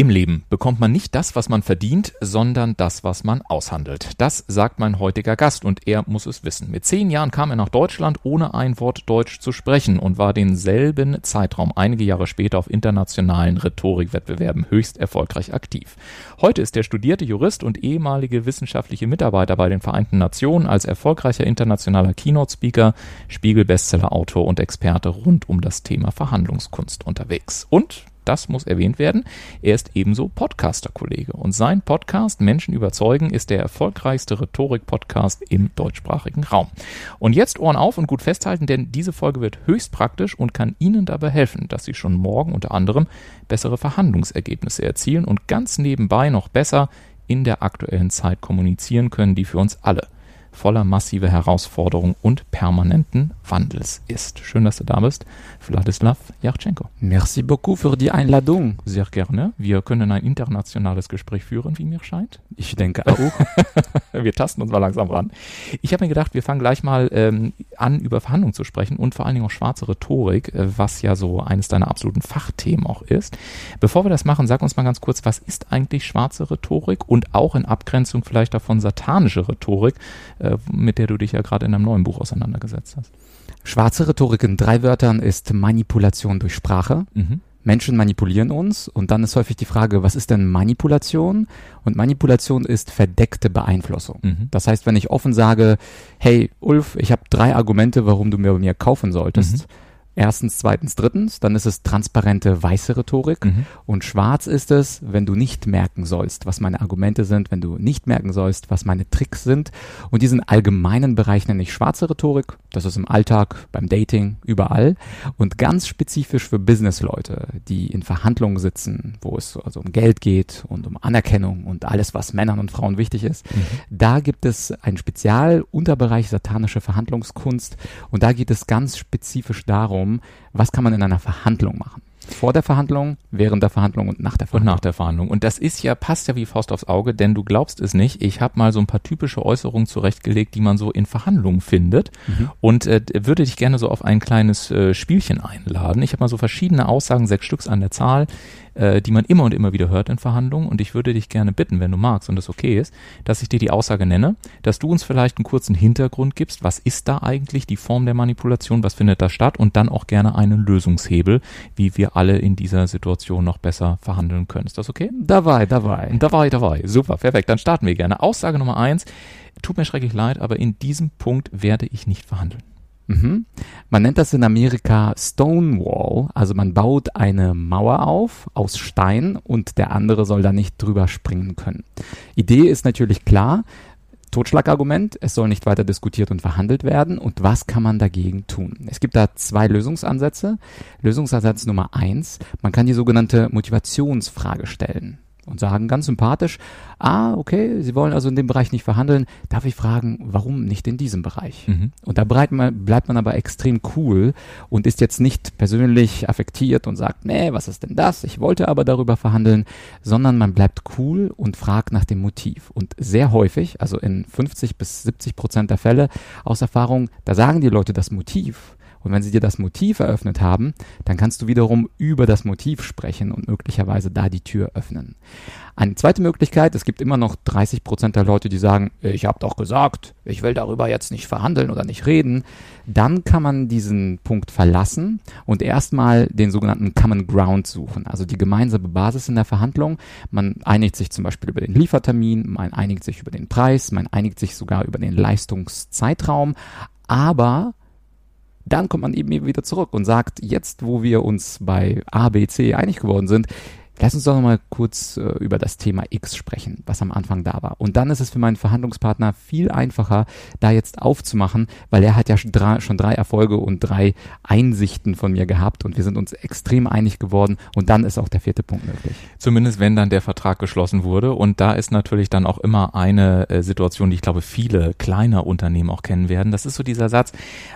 Im Leben bekommt man nicht das, was man verdient, sondern das, was man aushandelt. Das sagt mein heutiger Gast und er muss es wissen. Mit zehn Jahren kam er nach Deutschland, ohne ein Wort Deutsch zu sprechen und war denselben Zeitraum einige Jahre später auf internationalen Rhetorikwettbewerben höchst erfolgreich aktiv. Heute ist er studierte Jurist und ehemalige wissenschaftliche Mitarbeiter bei den Vereinten Nationen als erfolgreicher internationaler Keynote-Speaker, Spiegel-Bestseller-Autor und Experte rund um das Thema Verhandlungskunst unterwegs. Und das muss erwähnt werden. Er ist ebenso Podcaster-Kollege und sein Podcast Menschen überzeugen ist der erfolgreichste Rhetorik-Podcast im deutschsprachigen Raum. Und jetzt Ohren auf und gut festhalten, denn diese Folge wird höchst praktisch und kann Ihnen dabei helfen, dass Sie schon morgen unter anderem bessere Verhandlungsergebnisse erzielen und ganz nebenbei noch besser in der aktuellen Zeit kommunizieren können, die für uns alle voller massiver Herausforderungen und permanenten Wandels ist. Schön, dass du da bist, Wladislav Yachtschenko. Merci beaucoup für die Einladung. Sehr gerne. Wir können ein internationales Gespräch führen, wie mir scheint. Ich denke auch. wir tasten uns mal langsam ran. Ich habe mir gedacht, wir fangen gleich mal ähm, an, über Verhandlungen zu sprechen und vor allen Dingen auch schwarze Rhetorik, äh, was ja so eines deiner absoluten Fachthemen auch ist. Bevor wir das machen, sag uns mal ganz kurz, was ist eigentlich schwarze Rhetorik und auch in Abgrenzung vielleicht davon satanische Rhetorik? Äh, mit der du dich ja gerade in einem neuen Buch auseinandergesetzt hast. Schwarze Rhetorik in drei Wörtern ist Manipulation durch Sprache. Mhm. Menschen manipulieren uns und dann ist häufig die Frage, was ist denn Manipulation? Und Manipulation ist verdeckte Beeinflussung. Mhm. Das heißt, wenn ich offen sage, hey Ulf, ich habe drei Argumente, warum du mir bei mir kaufen solltest, mhm Erstens, zweitens, drittens, dann ist es transparente weiße Rhetorik mhm. und schwarz ist es, wenn du nicht merken sollst, was meine Argumente sind, wenn du nicht merken sollst, was meine Tricks sind. Und diesen allgemeinen Bereich nenne ich schwarze Rhetorik. Das ist im Alltag, beim Dating, überall. Und ganz spezifisch für Businessleute, die in Verhandlungen sitzen, wo es also um Geld geht und um Anerkennung und alles, was Männern und Frauen wichtig ist. Mhm. Da gibt es einen Spezialunterbereich satanische Verhandlungskunst und da geht es ganz spezifisch darum, darum, was kann man in einer Verhandlung machen. Vor der Verhandlung, während der Verhandlung und nach der Verhandlung. Und nach der Verhandlung. Und das ist ja, passt ja wie Faust aufs Auge, denn du glaubst es nicht. Ich habe mal so ein paar typische Äußerungen zurechtgelegt, die man so in Verhandlungen findet. Mhm. Und äh, würde dich gerne so auf ein kleines äh, Spielchen einladen. Ich habe mal so verschiedene Aussagen, sechs Stücks an der Zahl, äh, die man immer und immer wieder hört in Verhandlungen. Und ich würde dich gerne bitten, wenn du magst und das okay ist, dass ich dir die Aussage nenne, dass du uns vielleicht einen kurzen Hintergrund gibst. Was ist da eigentlich die Form der Manipulation? Was findet da statt? Und dann auch gerne einen Lösungshebel, wie wir alle in dieser Situation noch besser verhandeln können. Ist das okay? Dabei, dabei. Dabei, dabei. Super, perfekt. Dann starten wir gerne. Aussage Nummer eins. Tut mir schrecklich leid, aber in diesem Punkt werde ich nicht verhandeln. Mhm. Man nennt das in Amerika Stonewall, also man baut eine Mauer auf aus Stein und der andere soll da nicht drüber springen können. Idee ist natürlich klar, Totschlagargument, es soll nicht weiter diskutiert und verhandelt werden. Und was kann man dagegen tun? Es gibt da zwei Lösungsansätze. Lösungsansatz Nummer eins, man kann die sogenannte Motivationsfrage stellen und sagen ganz sympathisch, ah, okay, Sie wollen also in dem Bereich nicht verhandeln, darf ich fragen, warum nicht in diesem Bereich? Mhm. Und da bleibt man, bleibt man aber extrem cool und ist jetzt nicht persönlich affektiert und sagt, nee, was ist denn das? Ich wollte aber darüber verhandeln, sondern man bleibt cool und fragt nach dem Motiv. Und sehr häufig, also in 50 bis 70 Prozent der Fälle aus Erfahrung, da sagen die Leute das Motiv und wenn sie dir das Motiv eröffnet haben, dann kannst du wiederum über das Motiv sprechen und möglicherweise da die Tür öffnen. Eine zweite Möglichkeit, es gibt immer noch 30 Prozent der Leute, die sagen, ich habe doch gesagt, ich will darüber jetzt nicht verhandeln oder nicht reden. Dann kann man diesen Punkt verlassen und erstmal den sogenannten Common Ground suchen, also die gemeinsame Basis in der Verhandlung. Man einigt sich zum Beispiel über den Liefertermin, man einigt sich über den Preis, man einigt sich sogar über den Leistungszeitraum, aber dann kommt man eben wieder zurück und sagt, jetzt wo wir uns bei A, B, C einig geworden sind, Lass uns doch noch mal kurz äh, über das Thema X sprechen, was am Anfang da war. Und dann ist es für meinen Verhandlungspartner viel einfacher, da jetzt aufzumachen, weil er hat ja schon drei, schon drei Erfolge und drei Einsichten von mir gehabt und wir sind uns extrem einig geworden und dann ist auch der vierte Punkt möglich. Zumindest wenn dann der Vertrag geschlossen wurde und da ist natürlich dann auch immer eine äh, Situation, die ich glaube viele kleine Unternehmen auch kennen werden. Das ist so dieser Satz,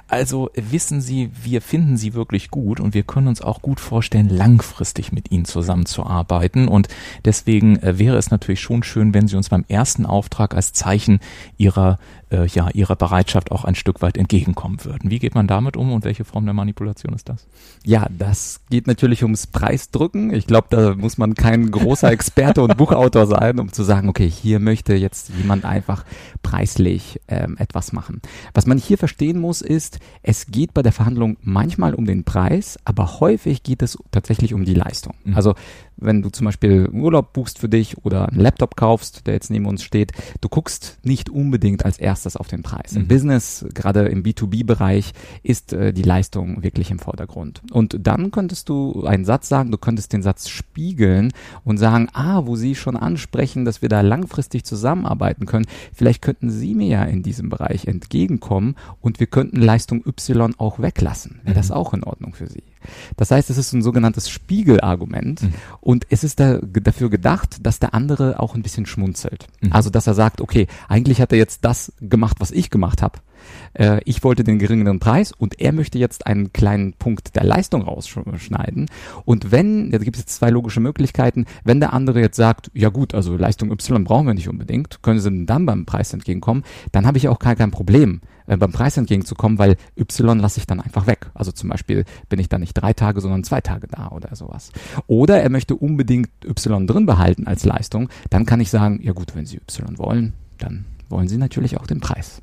also wissen Sie, wir finden Sie wirklich gut und wir können uns auch gut vorstellen, langfristig mit Ihnen zusammenzuarbeiten arbeiten. Und deswegen äh, wäre es natürlich schon schön, wenn Sie uns beim ersten Auftrag als Zeichen Ihrer äh, ja, ihrer Bereitschaft auch ein Stück weit entgegenkommen würden. Wie geht man damit um und welche Form der Manipulation ist das? Ja, das geht natürlich ums Preisdrücken. Ich glaube, da muss man kein großer Experte und Buchautor sein, um zu sagen, okay, hier möchte jetzt jemand einfach preislich ähm, etwas machen. Was man hier verstehen muss, ist, es geht bei der Verhandlung manchmal um den Preis, aber häufig geht es tatsächlich um die Leistung. Mhm. Also wenn du zum Beispiel Urlaub buchst für dich oder einen Laptop kaufst, der jetzt neben uns steht, du guckst nicht unbedingt als erstes auf den Preis. Mhm. Im Business, gerade im B2B-Bereich, ist äh, die Leistung wirklich im Vordergrund. Und dann könntest du einen Satz sagen, du könntest den Satz spiegeln und sagen, ah, wo Sie schon ansprechen, dass wir da langfristig zusammenarbeiten können, vielleicht könnten Sie mir ja in diesem Bereich entgegenkommen und wir könnten Leistung Y auch weglassen. Wäre mhm. das auch in Ordnung für Sie? Das heißt, es ist ein sogenanntes Spiegelargument mhm. Und es ist da, dafür gedacht, dass der andere auch ein bisschen schmunzelt. Mhm. Also, dass er sagt, okay, eigentlich hat er jetzt das gemacht, was ich gemacht habe. Äh, ich wollte den geringeren Preis und er möchte jetzt einen kleinen Punkt der Leistung rausschneiden. Und wenn, da gibt es jetzt zwei logische Möglichkeiten, wenn der andere jetzt sagt, ja gut, also Leistung Y brauchen wir nicht unbedingt, können sie dann beim Preis entgegenkommen, dann habe ich auch kein, kein Problem äh, beim Preis entgegenzukommen, weil Y lasse ich dann einfach weg. Also zum Beispiel bin ich dann nicht drei Tage, sondern zwei Tage da oder sowas. Oder er möchte unbedingt Y drin behalten als Leistung, dann kann ich sagen, ja gut, wenn Sie Y wollen, dann wollen Sie natürlich auch den Preis.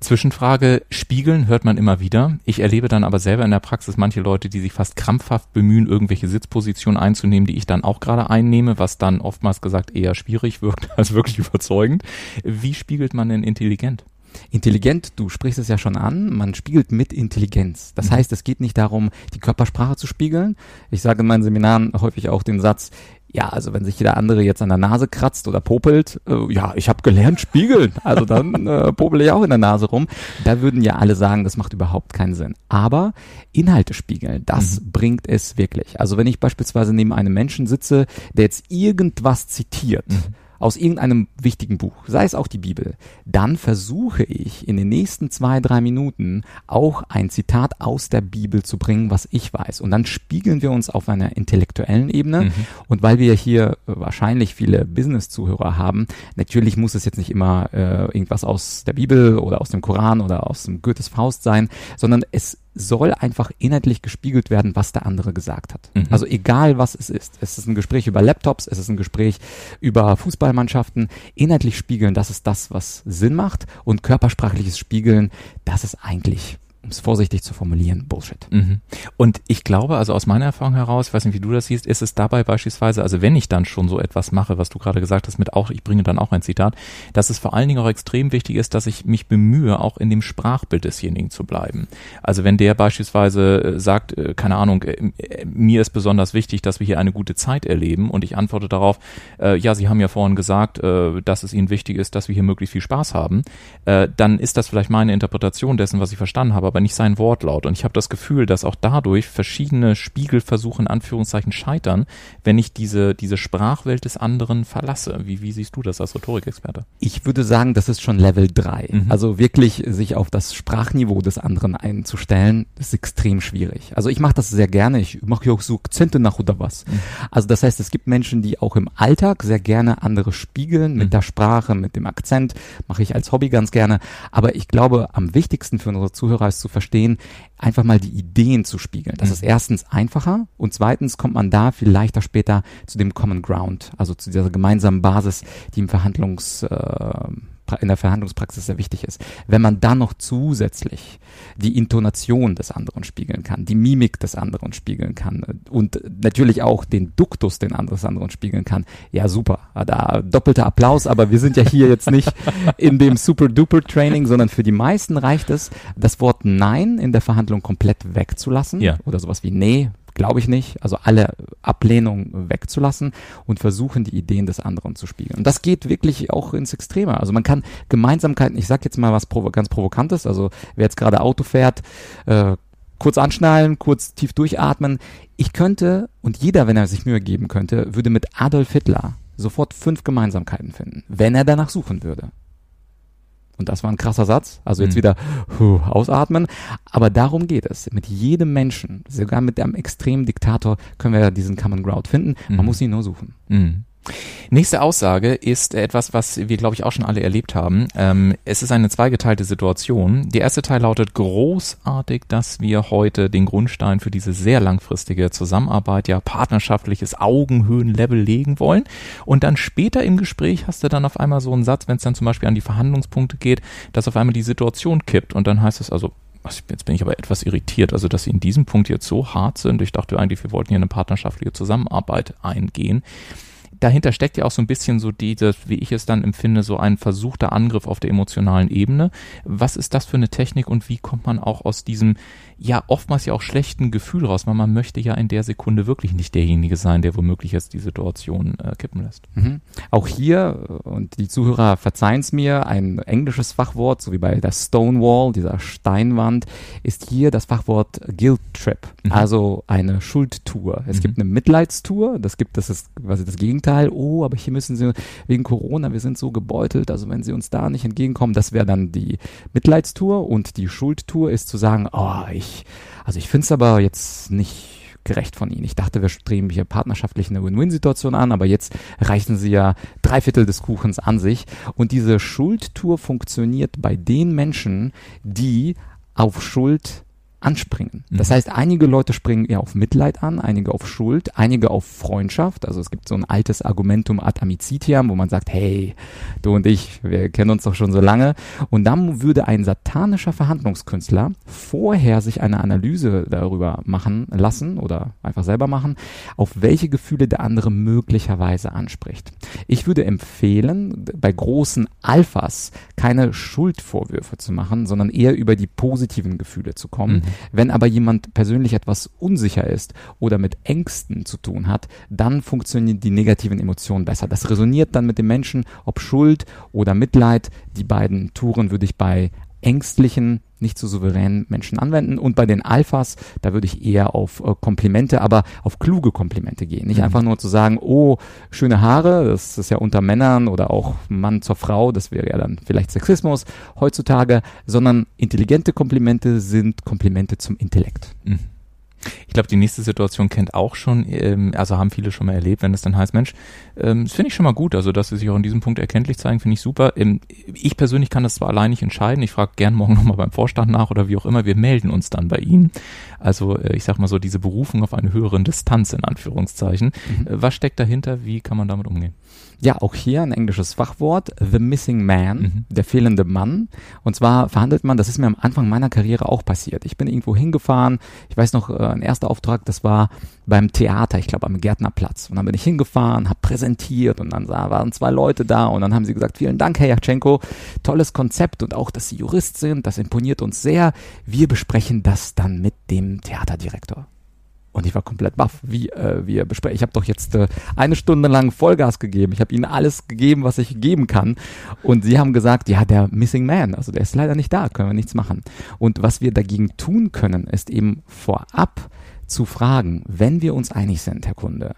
Zwischenfrage, Spiegeln hört man immer wieder. Ich erlebe dann aber selber in der Praxis manche Leute, die sich fast krampfhaft bemühen, irgendwelche Sitzpositionen einzunehmen, die ich dann auch gerade einnehme, was dann oftmals gesagt eher schwierig wirkt als wirklich überzeugend. Wie spiegelt man denn intelligent? Intelligent, du sprichst es ja schon an, man spiegelt mit Intelligenz. Das mhm. heißt, es geht nicht darum, die Körpersprache zu spiegeln. Ich sage in meinen Seminaren häufig auch den Satz, ja, also wenn sich jeder andere jetzt an der Nase kratzt oder popelt, äh, ja, ich habe gelernt spiegeln, also dann äh, popel ich auch in der Nase rum. Da würden ja alle sagen, das macht überhaupt keinen Sinn. Aber Inhalte spiegeln, das mhm. bringt es wirklich. Also wenn ich beispielsweise neben einem Menschen sitze, der jetzt irgendwas zitiert, mhm aus irgendeinem wichtigen Buch, sei es auch die Bibel, dann versuche ich in den nächsten zwei, drei Minuten auch ein Zitat aus der Bibel zu bringen, was ich weiß. Und dann spiegeln wir uns auf einer intellektuellen Ebene. Mhm. Und weil wir hier wahrscheinlich viele Business-Zuhörer haben, natürlich muss es jetzt nicht immer äh, irgendwas aus der Bibel oder aus dem Koran oder aus dem Goethes Faust sein, sondern es soll einfach inhaltlich gespiegelt werden, was der andere gesagt hat. Mhm. Also egal was es ist. Es ist ein Gespräch über Laptops, es ist ein Gespräch über Fußballmannschaften. Inhaltlich spiegeln, das ist das, was Sinn macht. Und körpersprachliches Spiegeln, das ist eigentlich um es vorsichtig zu formulieren, Bullshit. Mhm. Und ich glaube, also aus meiner Erfahrung heraus, ich weiß nicht, wie du das siehst, ist es dabei beispielsweise, also wenn ich dann schon so etwas mache, was du gerade gesagt hast, mit auch, ich bringe dann auch ein Zitat, dass es vor allen Dingen auch extrem wichtig ist, dass ich mich bemühe, auch in dem Sprachbild desjenigen zu bleiben. Also wenn der beispielsweise äh, sagt, äh, keine Ahnung, äh, mir ist besonders wichtig, dass wir hier eine gute Zeit erleben und ich antworte darauf, ja, Sie haben ja vorhin gesagt, dass es Ihnen wichtig ist, dass wir hier möglichst viel Spaß haben, dann ist das vielleicht meine Interpretation dessen, was ich verstanden habe, aber nicht sein Wortlaut. Und ich habe das Gefühl, dass auch dadurch verschiedene Spiegelversuche in Anführungszeichen scheitern, wenn ich diese, diese Sprachwelt des anderen verlasse. Wie, wie siehst du das als Rhetorikexperte? Ich würde sagen, das ist schon Level 3. Mhm. Also wirklich sich auf das Sprachniveau des anderen einzustellen, ist extrem schwierig. Also ich mache das sehr gerne. Ich mache ja auch so Akzente nach oder was. Mhm. Also das heißt, es gibt Menschen, die auch im Alltag sehr gerne andere spiegeln mit mhm. der Sprache, mit dem Akzent. Mache ich als Hobby ganz gerne. Aber ich glaube, am wichtigsten für unsere Zuhörer ist zu verstehen, einfach mal die Ideen zu spiegeln. Das mhm. ist erstens einfacher und zweitens kommt man da viel leichter später zu dem Common Ground, also zu dieser gemeinsamen Basis, die im Verhandlungs äh, in der Verhandlungspraxis sehr wichtig ist. Wenn man dann noch zusätzlich die Intonation des anderen spiegeln kann, die Mimik des anderen spiegeln kann und natürlich auch den Duktus den anderes anderen spiegeln kann, ja super. Da doppelter Applaus, aber wir sind ja hier jetzt nicht in dem Super-Duper-Training, sondern für die meisten reicht es, das Wort Nein in der Verhandlung komplett wegzulassen Ja. oder sowas wie Nee, glaube ich nicht. Also alle Ablehnung wegzulassen und versuchen, die Ideen des anderen zu spiegeln. Und das geht wirklich auch ins Extreme. Also man kann Gemeinsamkeiten, ich sag jetzt mal was provo ganz Provokantes, also wer jetzt gerade Auto fährt, äh, kurz anschnallen, kurz tief durchatmen. Ich könnte, und jeder, wenn er sich Mühe geben könnte, würde mit Adolf Hitler sofort fünf Gemeinsamkeiten finden, wenn er danach suchen würde. Und das war ein krasser Satz. Also jetzt Mhm. wieder huh, ausatmen. Aber darum geht es. Mit jedem Menschen, sogar mit einem extremen Diktator, können wir diesen Common Ground finden. Man Mhm. muss ihn nur suchen. Mhm. Nächste Aussage ist etwas, was wir, glaube ich, auch schon alle erlebt haben. Ähm, es ist eine zweigeteilte Situation. Der erste Teil lautet großartig, dass wir heute den Grundstein für diese sehr langfristige Zusammenarbeit, ja partnerschaftliches Augenhöhenlevel legen wollen. Und dann später im Gespräch hast du dann auf einmal so einen Satz, wenn es dann zum Beispiel an die Verhandlungspunkte geht, dass auf einmal die Situation kippt und dann heißt es also, Jetzt bin ich aber etwas irritiert, also dass Sie in diesem Punkt jetzt so hart sind. Ich dachte eigentlich, wir wollten hier eine partnerschaftliche Zusammenarbeit eingehen dahinter steckt ja auch so ein bisschen so diese, wie ich es dann empfinde, so ein versuchter Angriff auf der emotionalen Ebene. Was ist das für eine Technik und wie kommt man auch aus diesem, ja, oftmals ja auch schlechten Gefühl raus, weil man möchte ja in der Sekunde wirklich nicht derjenige sein, der womöglich jetzt die Situation äh, kippen lässt. Mhm. Auch hier, äh, und die Zuhörer verzeihen es mir, ein englisches Fachwort, so wie bei der Stonewall, dieser Steinwand, ist hier das Fachwort Guilt Trip, Mhm. also eine Schuldtour. Es Mhm. gibt eine Mitleidstour, das gibt das ist quasi das Gegenteil. Oh, aber hier müssen sie wegen Corona, wir sind so gebeutelt, also wenn sie uns da nicht entgegenkommen, das wäre dann die Mitleidstour und die Schuldtour ist zu sagen, oh, ich, also ich finde es aber jetzt nicht gerecht von Ihnen. Ich dachte, wir streben hier partnerschaftlich eine Win-Win-Situation an, aber jetzt reichen Sie ja drei Viertel des Kuchens an sich. Und diese Schuldtour funktioniert bei den Menschen, die auf Schuld anspringen. Das Mhm. heißt, einige Leute springen eher auf Mitleid an, einige auf Schuld, einige auf Freundschaft. Also es gibt so ein altes Argumentum ad amicitiam, wo man sagt, hey, du und ich, wir kennen uns doch schon so lange. Und dann würde ein satanischer Verhandlungskünstler vorher sich eine Analyse darüber machen lassen oder einfach selber machen, auf welche Gefühle der andere möglicherweise anspricht. Ich würde empfehlen, bei großen Alphas keine Schuldvorwürfe zu machen, sondern eher über die positiven Gefühle zu kommen. Mhm. Wenn aber jemand persönlich etwas unsicher ist oder mit Ängsten zu tun hat, dann funktionieren die negativen Emotionen besser. Das resoniert dann mit dem Menschen, ob Schuld oder Mitleid. Die beiden Touren würde ich bei ängstlichen, nicht so souveränen Menschen anwenden. Und bei den Alphas, da würde ich eher auf äh, Komplimente, aber auf kluge Komplimente gehen. Nicht Mhm. einfach nur zu sagen, oh, schöne Haare, das ist ja unter Männern oder auch Mann zur Frau, das wäre ja dann vielleicht Sexismus heutzutage, sondern intelligente Komplimente sind Komplimente zum Intellekt. Mhm. Ich glaube, die nächste Situation kennt auch schon, ähm, also haben viele schon mal erlebt, wenn es dann heißt, Mensch, ähm, das finde ich schon mal gut, also dass sie sich auch in diesem Punkt erkenntlich zeigen, finde ich super. Ähm, ich persönlich kann das zwar allein nicht entscheiden, ich frage gern morgen nochmal beim Vorstand nach oder wie auch immer, wir melden uns dann bei Ihnen. Also äh, ich sag mal so, diese Berufung auf eine höhere Distanz in Anführungszeichen. Mhm. Äh, was steckt dahinter, wie kann man damit umgehen? Ja, auch hier ein englisches Fachwort, the missing man, Mhm. der fehlende Mann. Und zwar verhandelt man, das ist mir am Anfang meiner Karriere auch passiert. Ich bin irgendwo hingefahren, ich weiß noch, äh, ein erster Auftrag, das war beim Theater, ich glaube am Gärtnerplatz. Und dann bin ich hingefahren, habe präsentiert und dann sah- waren zwei Leute da und dann haben sie gesagt, vielen Dank, Herr Jatschenko, tolles Konzept und auch, dass Sie Jurist sind, das imponiert uns sehr. Wir besprechen das dann mit dem Theaterdirektor. Und ich war komplett baff, wie äh, wir besprechen. Ich habe doch jetzt äh, eine Stunde lang Vollgas gegeben. Ich habe ihnen alles gegeben, was ich geben kann. Und sie haben gesagt, ja, der Missing Man, also der ist leider nicht da, können wir nichts machen. Und was wir dagegen tun können, ist eben vorab zu fragen, wenn wir uns einig sind, Herr Kunde,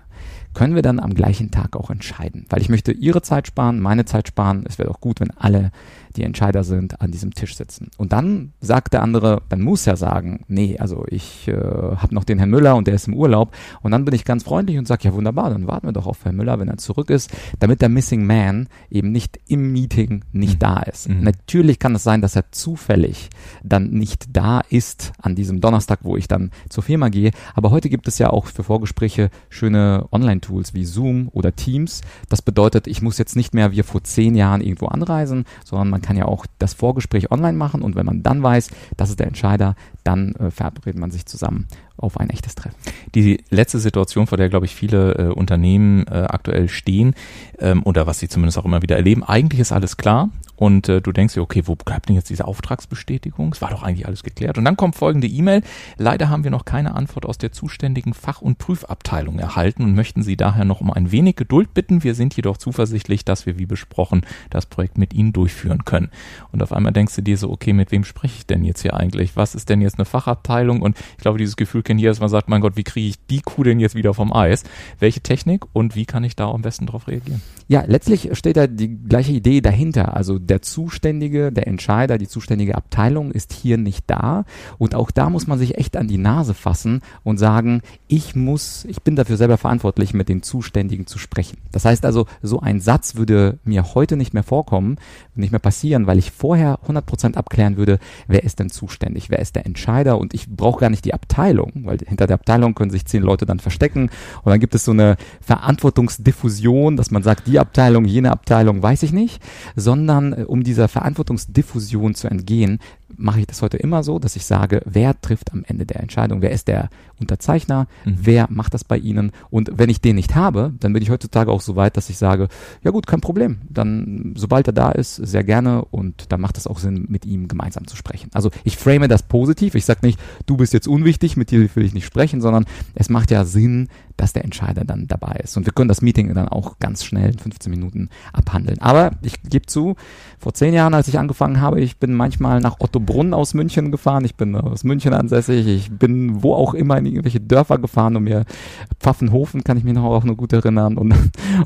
können wir dann am gleichen Tag auch entscheiden. Weil ich möchte Ihre Zeit sparen, meine Zeit sparen. Es wäre doch gut, wenn alle, die Entscheider sind, an diesem Tisch sitzen. Und dann sagt der andere, dann muss er sagen, nee, also ich äh, habe noch den Herrn Müller und der ist im Urlaub. Und dann bin ich ganz freundlich und sage, ja wunderbar, dann warten wir doch auf Herrn Müller, wenn er zurück ist, damit der Missing Man eben nicht im Meeting nicht Mhm. da ist. Mhm. Natürlich kann es sein, dass er zufällig dann nicht da ist an diesem Donnerstag, wo ich dann zur Firma gehe. Aber heute gibt es ja auch für Vorgespräche schöne Online-Tools wie Zoom oder Teams. Das bedeutet, ich muss jetzt nicht mehr wie vor zehn Jahren irgendwo anreisen, sondern man kann ja auch das Vorgespräch online machen und wenn man dann weiß, das ist der Entscheider, dann äh, verabredet man sich zusammen auf ein echtes Treffen. Die letzte Situation, vor der, glaube ich, viele äh, Unternehmen äh, aktuell stehen ähm, oder was sie zumindest auch immer wieder erleben, eigentlich ist alles klar und äh, du denkst dir, okay, wo bleibt denn jetzt diese Auftragsbestätigung? Es war doch eigentlich alles geklärt. Und dann kommt folgende E-Mail. Leider haben wir noch keine Antwort aus der zuständigen Fach- und Prüfabteilung erhalten und möchten Sie daher noch um ein wenig Geduld bitten. Wir sind jedoch zuversichtlich, dass wir, wie besprochen, das Projekt mit Ihnen durchführen können. Und auf einmal denkst du dir so, okay, mit wem spreche ich denn jetzt hier eigentlich? Was ist denn jetzt eine Fachabteilung? Und ich glaube, dieses Gefühl dass man sagt, mein Gott, wie kriege ich die Kuh denn jetzt wieder vom Eis? Welche Technik und wie kann ich da am besten drauf reagieren? Ja, letztlich steht da die gleiche Idee dahinter. Also der Zuständige, der Entscheider, die zuständige Abteilung ist hier nicht da. Und auch da muss man sich echt an die Nase fassen und sagen, ich muss, ich bin dafür selber verantwortlich, mit den Zuständigen zu sprechen. Das heißt also, so ein Satz würde mir heute nicht mehr vorkommen, nicht mehr passieren, weil ich vorher 100% abklären würde, wer ist denn zuständig, wer ist der Entscheider und ich brauche gar nicht die Abteilung, weil hinter der Abteilung können sich zehn Leute dann verstecken. Und dann gibt es so eine Verantwortungsdiffusion, dass man sagt, die Abteilung, jene Abteilung, weiß ich nicht, sondern äh, um dieser Verantwortungsdiffusion zu entgehen, mache ich das heute immer so, dass ich sage, wer trifft am Ende der Entscheidung, wer ist der Unterzeichner, mhm. wer macht das bei Ihnen und wenn ich den nicht habe, dann bin ich heutzutage auch so weit, dass ich sage, ja gut, kein Problem, dann sobald er da ist, sehr gerne und dann macht es auch Sinn, mit ihm gemeinsam zu sprechen. Also ich frame das positiv, ich sage nicht, du bist jetzt unwichtig, mit dir will ich nicht sprechen, sondern es macht ja Sinn, dass der Entscheider dann dabei ist und wir können das Meeting dann auch ganz schnell in 15 Minuten abhandeln. Aber ich gebe zu, vor zehn Jahren, als ich angefangen habe, ich bin manchmal nach Otto Brunn aus München gefahren. Ich bin aus München ansässig. Ich bin wo auch immer in irgendwelche Dörfer gefahren und mir Pfaffenhofen kann ich mich noch auch nur gut erinnern. Und,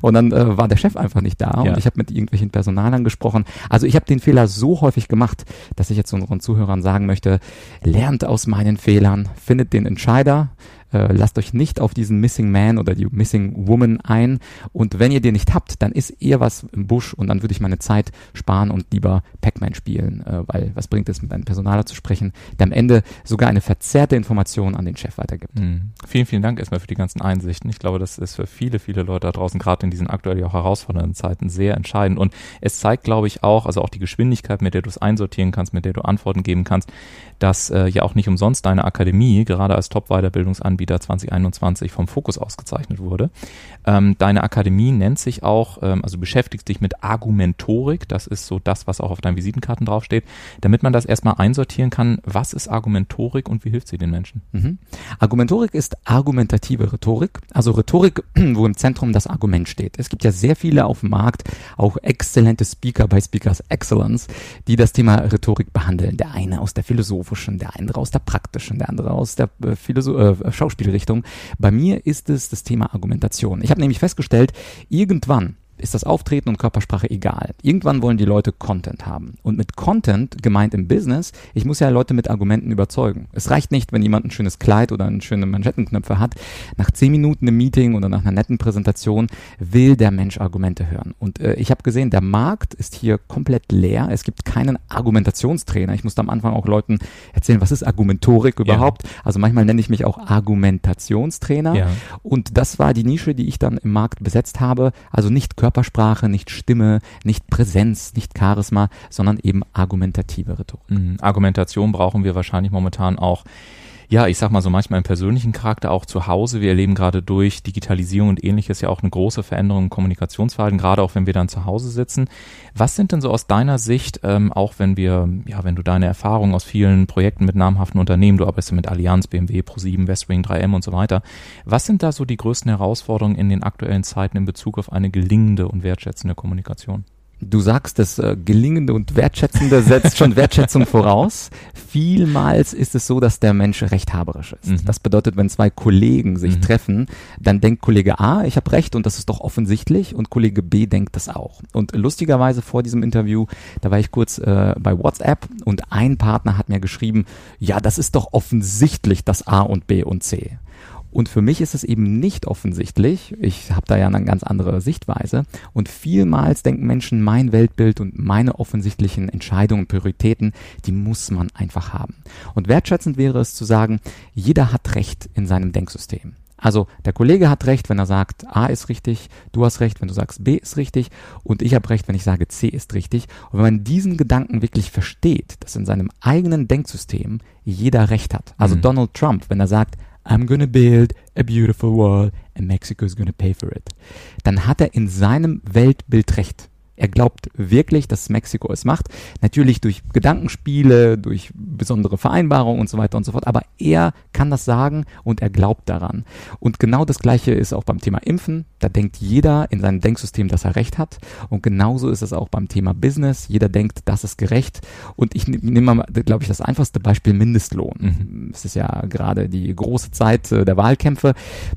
und dann äh, war der Chef einfach nicht da ja. und ich habe mit irgendwelchen Personalern gesprochen. Also ich habe den Fehler so häufig gemacht, dass ich jetzt unseren Zuhörern sagen möchte, lernt aus meinen Fehlern, findet den Entscheider, äh, lasst euch nicht auf diesen Missing Man oder die Missing Woman ein. Und wenn ihr den nicht habt, dann ist eher was im Busch und dann würde ich meine Zeit sparen und lieber Pac-Man spielen, äh, weil was bringt es, mit einem Personaler zu sprechen, der am Ende sogar eine verzerrte Information an den Chef weitergibt. Mhm. Vielen, vielen Dank erstmal für die ganzen Einsichten. Ich glaube, das ist für viele, viele Leute da draußen, gerade in diesen aktuell auch herausfordernden Zeiten, sehr entscheidend. Und es zeigt, glaube ich, auch, also auch die Geschwindigkeit, mit der du es einsortieren kannst, mit der du Antworten geben kannst, dass äh, ja auch nicht umsonst deine Akademie gerade als Top-Weiterbildungsanbieter 2021 vom Fokus ausgezeichnet wurde. Ähm, deine Akademie nennt sich auch, ähm, also beschäftigt sich mit Argumentorik. Das ist so das, was auch auf deinen Visitenkarten draufsteht. Damit man das erstmal einsortieren kann, was ist Argumentorik und wie hilft sie den Menschen? Mhm. Argumentorik ist argumentative Rhetorik, also Rhetorik, wo im Zentrum das Argument steht. Es gibt ja sehr viele auf dem Markt, auch exzellente Speaker bei Speakers Excellence, die das Thema Rhetorik behandeln. Der eine aus der philosophischen, der andere aus der praktischen, der andere aus der äh, äh, Schauspielrichtung. Bei mir ist es das Thema Argumentation. Ich habe nämlich festgestellt, irgendwann ist das Auftreten und Körpersprache egal. Irgendwann wollen die Leute Content haben. Und mit Content, gemeint im Business, ich muss ja Leute mit Argumenten überzeugen. Es reicht nicht, wenn jemand ein schönes Kleid oder eine schöne Manschettenknöpfe hat. Nach zehn Minuten im Meeting oder nach einer netten Präsentation will der Mensch Argumente hören. Und äh, ich habe gesehen, der Markt ist hier komplett leer. Es gibt keinen Argumentationstrainer. Ich musste am Anfang auch Leuten erzählen, was ist Argumentorik überhaupt. Ja. Also manchmal nenne ich mich auch Argumentationstrainer. Ja. Und das war die Nische, die ich dann im Markt besetzt habe. Also nicht Körpersprache, nicht Stimme, nicht Präsenz, nicht Charisma, sondern eben argumentative Rhetorik. Mhm. Argumentation brauchen wir wahrscheinlich momentan auch ja, ich sag mal so manchmal im persönlichen Charakter auch zu Hause. Wir erleben gerade durch Digitalisierung und ähnliches ja auch eine große Veränderung im Kommunikationsverhalten, gerade auch wenn wir dann zu Hause sitzen. Was sind denn so aus deiner Sicht, ähm, auch wenn wir, ja, wenn du deine Erfahrungen aus vielen Projekten mit namhaften Unternehmen, du arbeitest mit Allianz, BMW, Pro7, Westwing, 3M und so weiter. Was sind da so die größten Herausforderungen in den aktuellen Zeiten in Bezug auf eine gelingende und wertschätzende Kommunikation? Du sagst, das äh, Gelingende und Wertschätzende setzt schon Wertschätzung voraus. Vielmals ist es so, dass der Mensch rechthaberisch ist. Mhm. Das bedeutet, wenn zwei Kollegen sich mhm. treffen, dann denkt Kollege A, ich habe recht und das ist doch offensichtlich und Kollege B denkt das auch. Und lustigerweise vor diesem Interview, da war ich kurz äh, bei WhatsApp und ein Partner hat mir geschrieben, ja, das ist doch offensichtlich, dass A und B und C. Und für mich ist es eben nicht offensichtlich. Ich habe da ja eine ganz andere Sichtweise. Und vielmals denken Menschen, mein Weltbild und meine offensichtlichen Entscheidungen, Prioritäten, die muss man einfach haben. Und wertschätzend wäre es zu sagen, jeder hat Recht in seinem Denksystem. Also der Kollege hat recht, wenn er sagt, A ist richtig, du hast recht, wenn du sagst, B ist richtig und ich habe recht, wenn ich sage, C ist richtig. Und wenn man diesen Gedanken wirklich versteht, dass in seinem eigenen Denksystem jeder recht hat. Also mhm. Donald Trump, wenn er sagt, I'm gonna build a beautiful wall and Mexico is gonna pay for it, dann hat er in seinem Weltbild recht. Er glaubt wirklich, dass Mexiko es macht. Natürlich durch Gedankenspiele, durch besondere Vereinbarungen und so weiter und so fort. Aber er kann das sagen und er glaubt daran. Und genau das Gleiche ist auch beim Thema Impfen. Da denkt jeder in seinem Denksystem, dass er recht hat. Und genauso ist es auch beim Thema Business. Jeder denkt, das ist gerecht. Und ich nehme mal, glaube ich, das einfachste Beispiel Mindestlohn. Mhm. Es ist ja gerade die große Zeit äh, der Wahlkämpfe.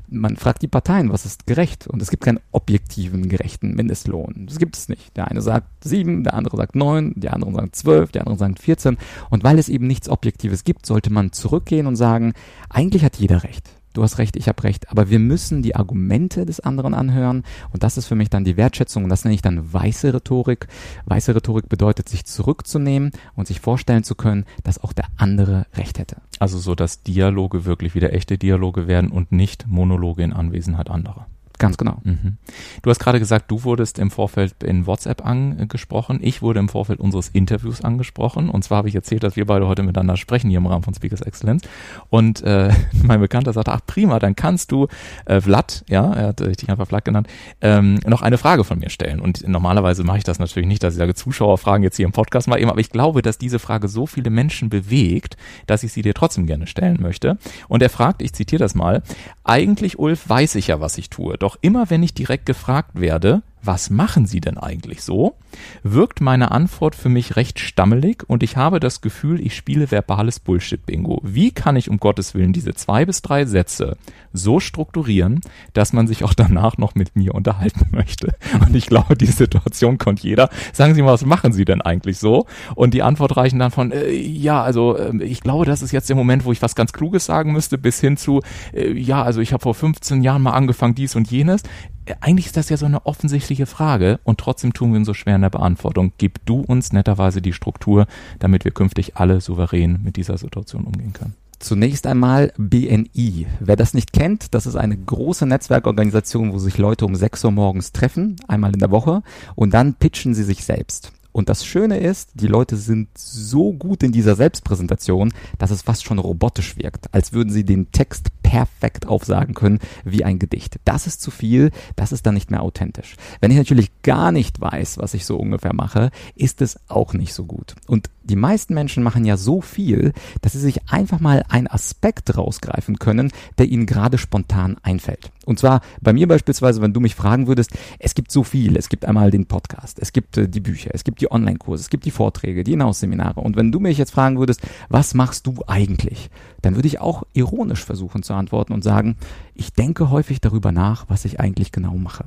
Man fragt die Parteien, was ist gerecht? Und es gibt keinen objektiven, gerechten Mindestlohn. Das gibt es nicht. Der eine sagt sieben, der andere sagt neun, die anderen sagen zwölf, die anderen sagen vierzehn. Und weil es eben nichts Objektives gibt, sollte man zurückgehen und sagen, eigentlich hat jeder recht. Du hast recht, ich habe recht, aber wir müssen die Argumente des anderen anhören und das ist für mich dann die Wertschätzung und das nenne ich dann weiße Rhetorik. Weiße Rhetorik bedeutet, sich zurückzunehmen und sich vorstellen zu können, dass auch der andere recht hätte. Also so, dass Dialoge wirklich wieder echte Dialoge werden und nicht Monologe in Anwesenheit anderer. Ganz genau. Mhm. Du hast gerade gesagt, du wurdest im Vorfeld in WhatsApp angesprochen. Ich wurde im Vorfeld unseres Interviews angesprochen. Und zwar habe ich erzählt, dass wir beide heute miteinander sprechen hier im Rahmen von Speakers Excellence. Und äh, mein Bekannter sagte, ach prima, dann kannst du äh, Vlad, ja, er hat dich einfach Vlad genannt, ähm, noch eine Frage von mir stellen. Und normalerweise mache ich das natürlich nicht, dass ich sage, Zuschauerfragen jetzt hier im Podcast mal eben, aber ich glaube, dass diese Frage so viele Menschen bewegt, dass ich sie dir trotzdem gerne stellen möchte. Und er fragt, ich zitiere das mal, eigentlich, Ulf, weiß ich ja, was ich tue. Doch immer wenn ich direkt gefragt werde, was machen Sie denn eigentlich so? wirkt meine Antwort für mich recht stammelig und ich habe das Gefühl, ich spiele verbales Bullshit-Bingo. Wie kann ich um Gottes Willen diese zwei bis drei Sätze so strukturieren, dass man sich auch danach noch mit mir unterhalten möchte? Und ich glaube, die Situation kommt jeder. Sagen Sie mal, was machen Sie denn eigentlich so? Und die Antwort reichen dann von, äh, ja, also äh, ich glaube, das ist jetzt der Moment, wo ich was ganz Kluges sagen müsste, bis hin zu, äh, ja, also ich habe vor 15 Jahren mal angefangen, dies und jenes eigentlich ist das ja so eine offensichtliche Frage und trotzdem tun wir uns so schwer in der Beantwortung. Gib du uns netterweise die Struktur, damit wir künftig alle souverän mit dieser Situation umgehen können. Zunächst einmal BNI. Wer das nicht kennt, das ist eine große Netzwerkorganisation, wo sich Leute um 6 Uhr morgens treffen, einmal in der Woche, und dann pitchen sie sich selbst. Und das Schöne ist, die Leute sind so gut in dieser Selbstpräsentation, dass es fast schon robotisch wirkt, als würden sie den Text perfekt aufsagen können wie ein Gedicht. Das ist zu viel, das ist dann nicht mehr authentisch. Wenn ich natürlich gar nicht weiß, was ich so ungefähr mache, ist es auch nicht so gut. Und die meisten Menschen machen ja so viel, dass sie sich einfach mal einen Aspekt rausgreifen können, der ihnen gerade spontan einfällt. Und zwar bei mir beispielsweise, wenn du mich fragen würdest, es gibt so viel. Es gibt einmal den Podcast, es gibt äh, die Bücher, es gibt die Online-Kurse, es gibt die Vorträge, die Inhouse-Seminare. Und wenn du mich jetzt fragen würdest, was machst du eigentlich? Dann würde ich auch ironisch versuchen zu antworten und sagen, ich denke häufig darüber nach, was ich eigentlich genau mache.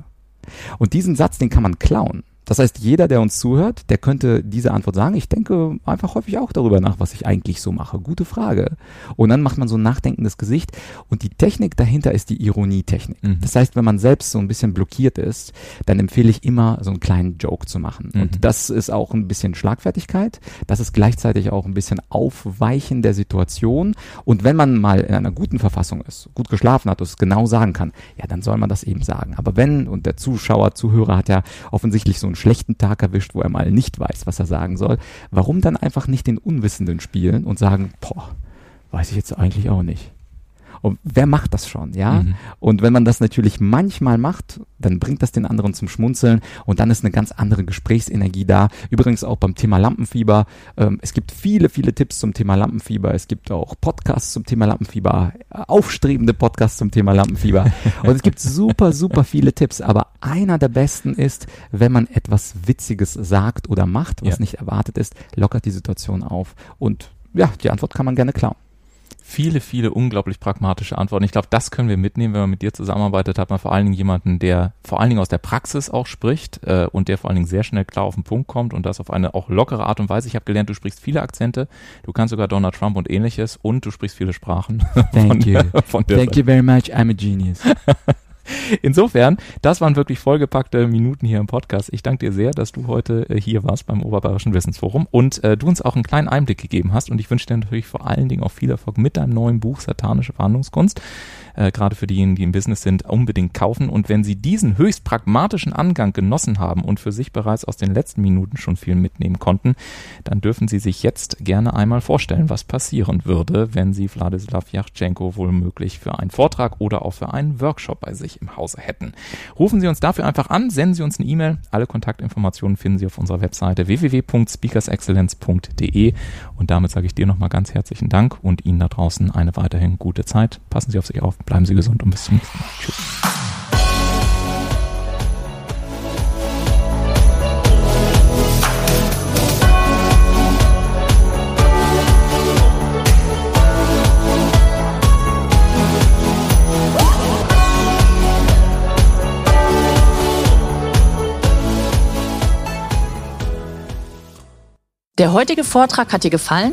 Und diesen Satz, den kann man klauen. Das heißt, jeder, der uns zuhört, der könnte diese Antwort sagen. Ich denke einfach häufig auch darüber nach, was ich eigentlich so mache. Gute Frage. Und dann macht man so ein nachdenkendes Gesicht. Und die Technik dahinter ist die Ironietechnik. Mhm. Das heißt, wenn man selbst so ein bisschen blockiert ist, dann empfehle ich immer, so einen kleinen Joke zu machen. Mhm. Und das ist auch ein bisschen Schlagfertigkeit. Das ist gleichzeitig auch ein bisschen Aufweichen der Situation. Und wenn man mal in einer guten Verfassung ist, gut geschlafen hat und es genau sagen kann, ja, dann soll man das eben sagen. Aber wenn, und der Zuschauer, Zuhörer hat ja offensichtlich so einen schlechten Tag erwischt, wo er mal nicht weiß, was er sagen soll, warum dann einfach nicht den Unwissenden spielen und sagen, boah, weiß ich jetzt eigentlich auch nicht. Und wer macht das schon, ja? Mhm. Und wenn man das natürlich manchmal macht, dann bringt das den anderen zum Schmunzeln und dann ist eine ganz andere Gesprächsenergie da. Übrigens auch beim Thema Lampenfieber. Ähm, es gibt viele, viele Tipps zum Thema Lampenfieber. Es gibt auch Podcasts zum Thema Lampenfieber, aufstrebende Podcasts zum Thema Lampenfieber. und es gibt super, super viele Tipps. Aber einer der besten ist, wenn man etwas Witziges sagt oder macht, was ja. nicht erwartet ist, lockert die Situation auf. Und ja, die Antwort kann man gerne klauen viele, viele unglaublich pragmatische Antworten. Ich glaube, das können wir mitnehmen, wenn man mit dir zusammenarbeitet, hat man vor allen Dingen jemanden, der vor allen Dingen aus der Praxis auch spricht äh, und der vor allen Dingen sehr schnell klar auf den Punkt kommt und das auf eine auch lockere Art und Weise. Ich habe gelernt, du sprichst viele Akzente, du kannst sogar Donald Trump und ähnliches und du sprichst viele Sprachen. Thank you. Thank you very much. I'm a genius. Insofern, das waren wirklich vollgepackte Minuten hier im Podcast. Ich danke dir sehr, dass du heute äh, hier warst beim Oberbayerischen Wissensforum und äh, du uns auch einen kleinen Einblick gegeben hast. Und ich wünsche dir natürlich vor allen Dingen auch viel Erfolg mit deinem neuen Buch Satanische Verhandlungskunst. Äh, gerade für diejenigen, die im Business sind, unbedingt kaufen. Und wenn Sie diesen höchst pragmatischen Angang genossen haben und für sich bereits aus den letzten Minuten schon viel mitnehmen konnten, dann dürfen Sie sich jetzt gerne einmal vorstellen, was passieren würde, wenn Sie Wladislav Yachtschenko womöglich für einen Vortrag oder auch für einen Workshop bei sich im Hause hätten. Rufen Sie uns dafür einfach an, senden Sie uns eine E-Mail. Alle Kontaktinformationen finden Sie auf unserer Webseite www.speakersexcellence.de und damit sage ich dir nochmal ganz herzlichen Dank und Ihnen da draußen eine weiterhin gute Zeit. Passen Sie auf sich auf, bleiben Sie gesund und bis zum nächsten Mal. Tschüss. Der heutige Vortrag hat dir gefallen?